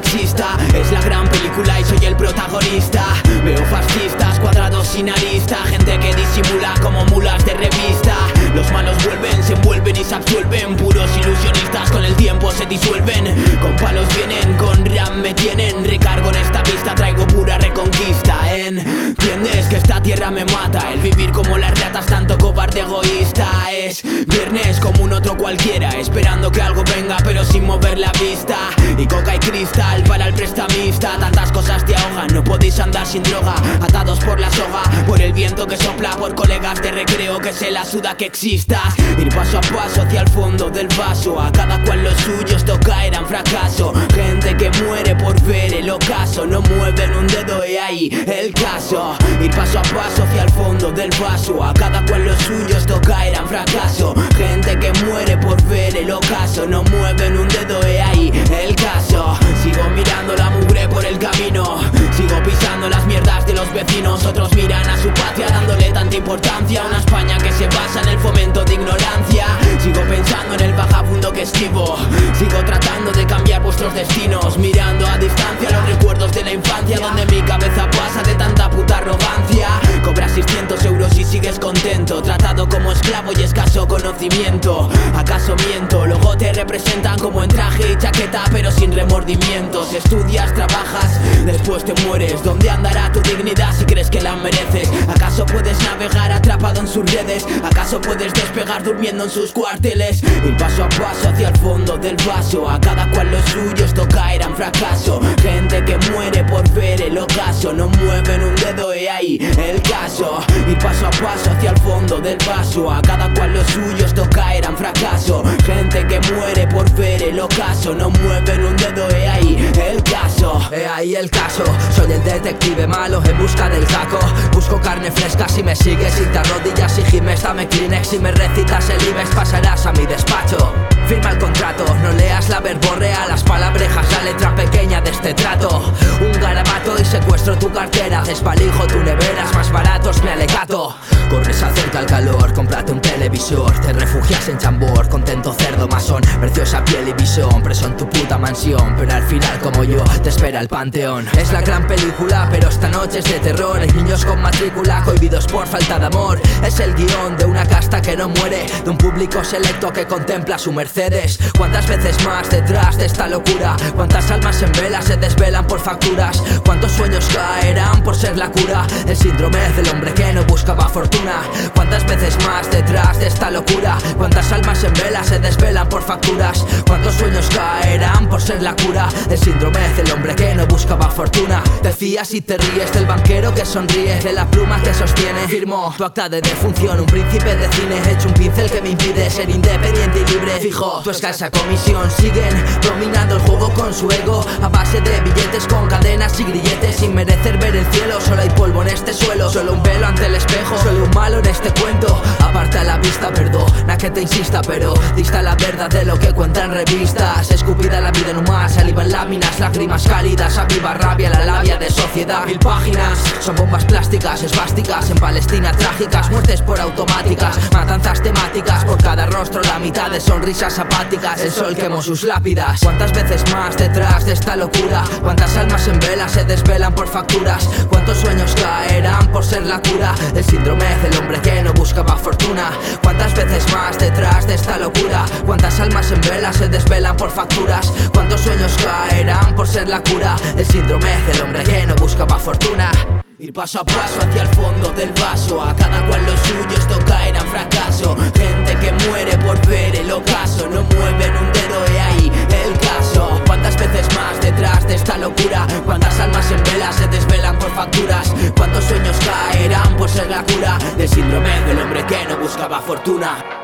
taxista Es la gran película y soy el protagonista. Veo fascistas, cuadrados sin arista Gente que disimula como mulas de revista. Los malos vuelven, se envuelven y se absuelven Puros ilusionistas con el tiempo se disuelven. Con palos vienen, con ram me tienen. Recargo en esta pista, traigo pura reconquista. ¿Entiendes que esta tierra me mata? El vivir como las ratas, tanto cobarde egoísta. Es viernes como un otro cualquiera Esperando que algo venga pero sin mover la vista cristal para el prestamista. Tantas cosas te ahogan, no podéis andar sin droga. Atados por la soga, por el viento que sopla Por colegas de recreo que se la suda que existas. Ir paso a paso hacia el fondo del vaso A cada cual los suyos toca eran fracaso. Gente que muere por ver el ocaso No mueven un dedo y ahí el caso. Ir paso a paso hacia el fondo del vaso A cada cual los suyos toca eran fracaso. Gente que muere por ver el ocaso No mueven un dedo y ahí Sigo pisando las mierdas de los vecinos. Otros miran a su patria dándole tanta importancia. Una España que se basa en el fomento de ignorancia. Sigo pensando en el vagabundo que esquivo. Sigo tratando de cambiar vuestros destinos. Mirando a distancia los recuerdos de la infancia Donde mi cabeza pasa de tanta Tratado como esclavo y escaso conocimiento ¿Acaso miento? Luego te representan como en traje y chaqueta Pero sin remordimientos Estudias, trabajas, después te mueres ¿Dónde andará tu dignidad si crees que la mereces? ¿Acaso puedes navegar atrapado en sus redes? ¿Acaso puedes despegar durmiendo en sus cuarteles? Ir paso a paso del vaso. A cada cual los suyos toca eran fracaso. Gente que muere por ver el ocaso. No mueven un dedo y ahí el caso. Ir paso a paso hacia el fondo del vaso. A cada cual los suyos toca eran fracaso. Gente que muere por ver el ocaso. No mueven un dedo He ahí el caso, soy el detective malo en busca del caco Busco carne fresca si me sigues y te arrodillas y gimes. Dame Kleenex si me recitas el IBEX. Pasarás a mi despacho. Firma el contrato, no leas la verborrea, las palabrejas, la letra pequeña de este trato. Un garabato y secuestro tu cartera, desvalijo tu nevera, más baratos me alegato. Corres acerca al calor, cómprate un televisor, te refugias en chambor, contento cerdo masón, preciosa piel y visión, preso en tu puta mansión, pero al final como yo te espera el panteón. Es la gran película, pero esta noche es de terror, hay niños con matrícula cohibidos por falta de amor. Es el guion de una casta que no muere, de un público selecto que contempla su merced. ¿Cuántas veces más detrás de esta locura? ¿Cuántas almas en vela se desvelan por facturas? ¿Cuántos sueños caerán por ser la cura? El síndrome del hombre que no buscaba fortuna ¿Cuántas veces más detrás de esta locura? ¿Cuántas almas en vela se desvelan por facturas? ¿Cuántos sueños caerán por ser la cura? El síndrome del hombre que buscaba fortuna. Decías y te ríes del banquero que sonríe De la pluma que sostiene. Firmó tu acta de defunción Un príncipe de cine. Hecho un pincel que me impide ser independiente y libre. Fijo tu escasa comisión. Siguen dominando el juego con su ego. A base de billetes con cadenas y grilletes. Sin merecer ver el cielo Solo hay polvo en este suelo. Solo un pelo ante el espejo Solo un malo en este cuento. Aparta la vista, perdona que te insista Pero dista la verdad de lo que cuentan revistas. Escupida la vida en humas Saliva en láminas, lágrimas cálidas Aviva rabia, la labia de sociedad Mil páginas Son bombas plásticas, esvásticas En Palestina trágicas Muertes por automáticas Matanzas temáticas Por cada rostro la mitad de sonrisas apáticas El sol quemó sus lápidas ¿Cuántas veces más detrás de esta locura? ¿Cuántas almas en vela se desvelan por facturas? ¿Cuántos sueños caerán por ser la cura? El síndrome del hombre que no buscaba fortuna ¿Cuántas veces más detrás de esta locura? ¿Cuántas almas en vela se desvelan por facturas? ¿Cuántos sueños caerán por ser la cura? El síndrome del hombre que no buscaba fortuna Ir paso a paso hacia el fondo del vaso A cada cual los suyos toca eran fracaso Gente que muere por ver el ocaso No mueven un dedo y ahí el caso ¿Cuántas veces más detrás de esta locura? ¿Cuántas almas en vela se desvelan por facturas? ¿Cuántos sueños caerán por ser la cura? Del síndrome del hombre que no buscaba fortuna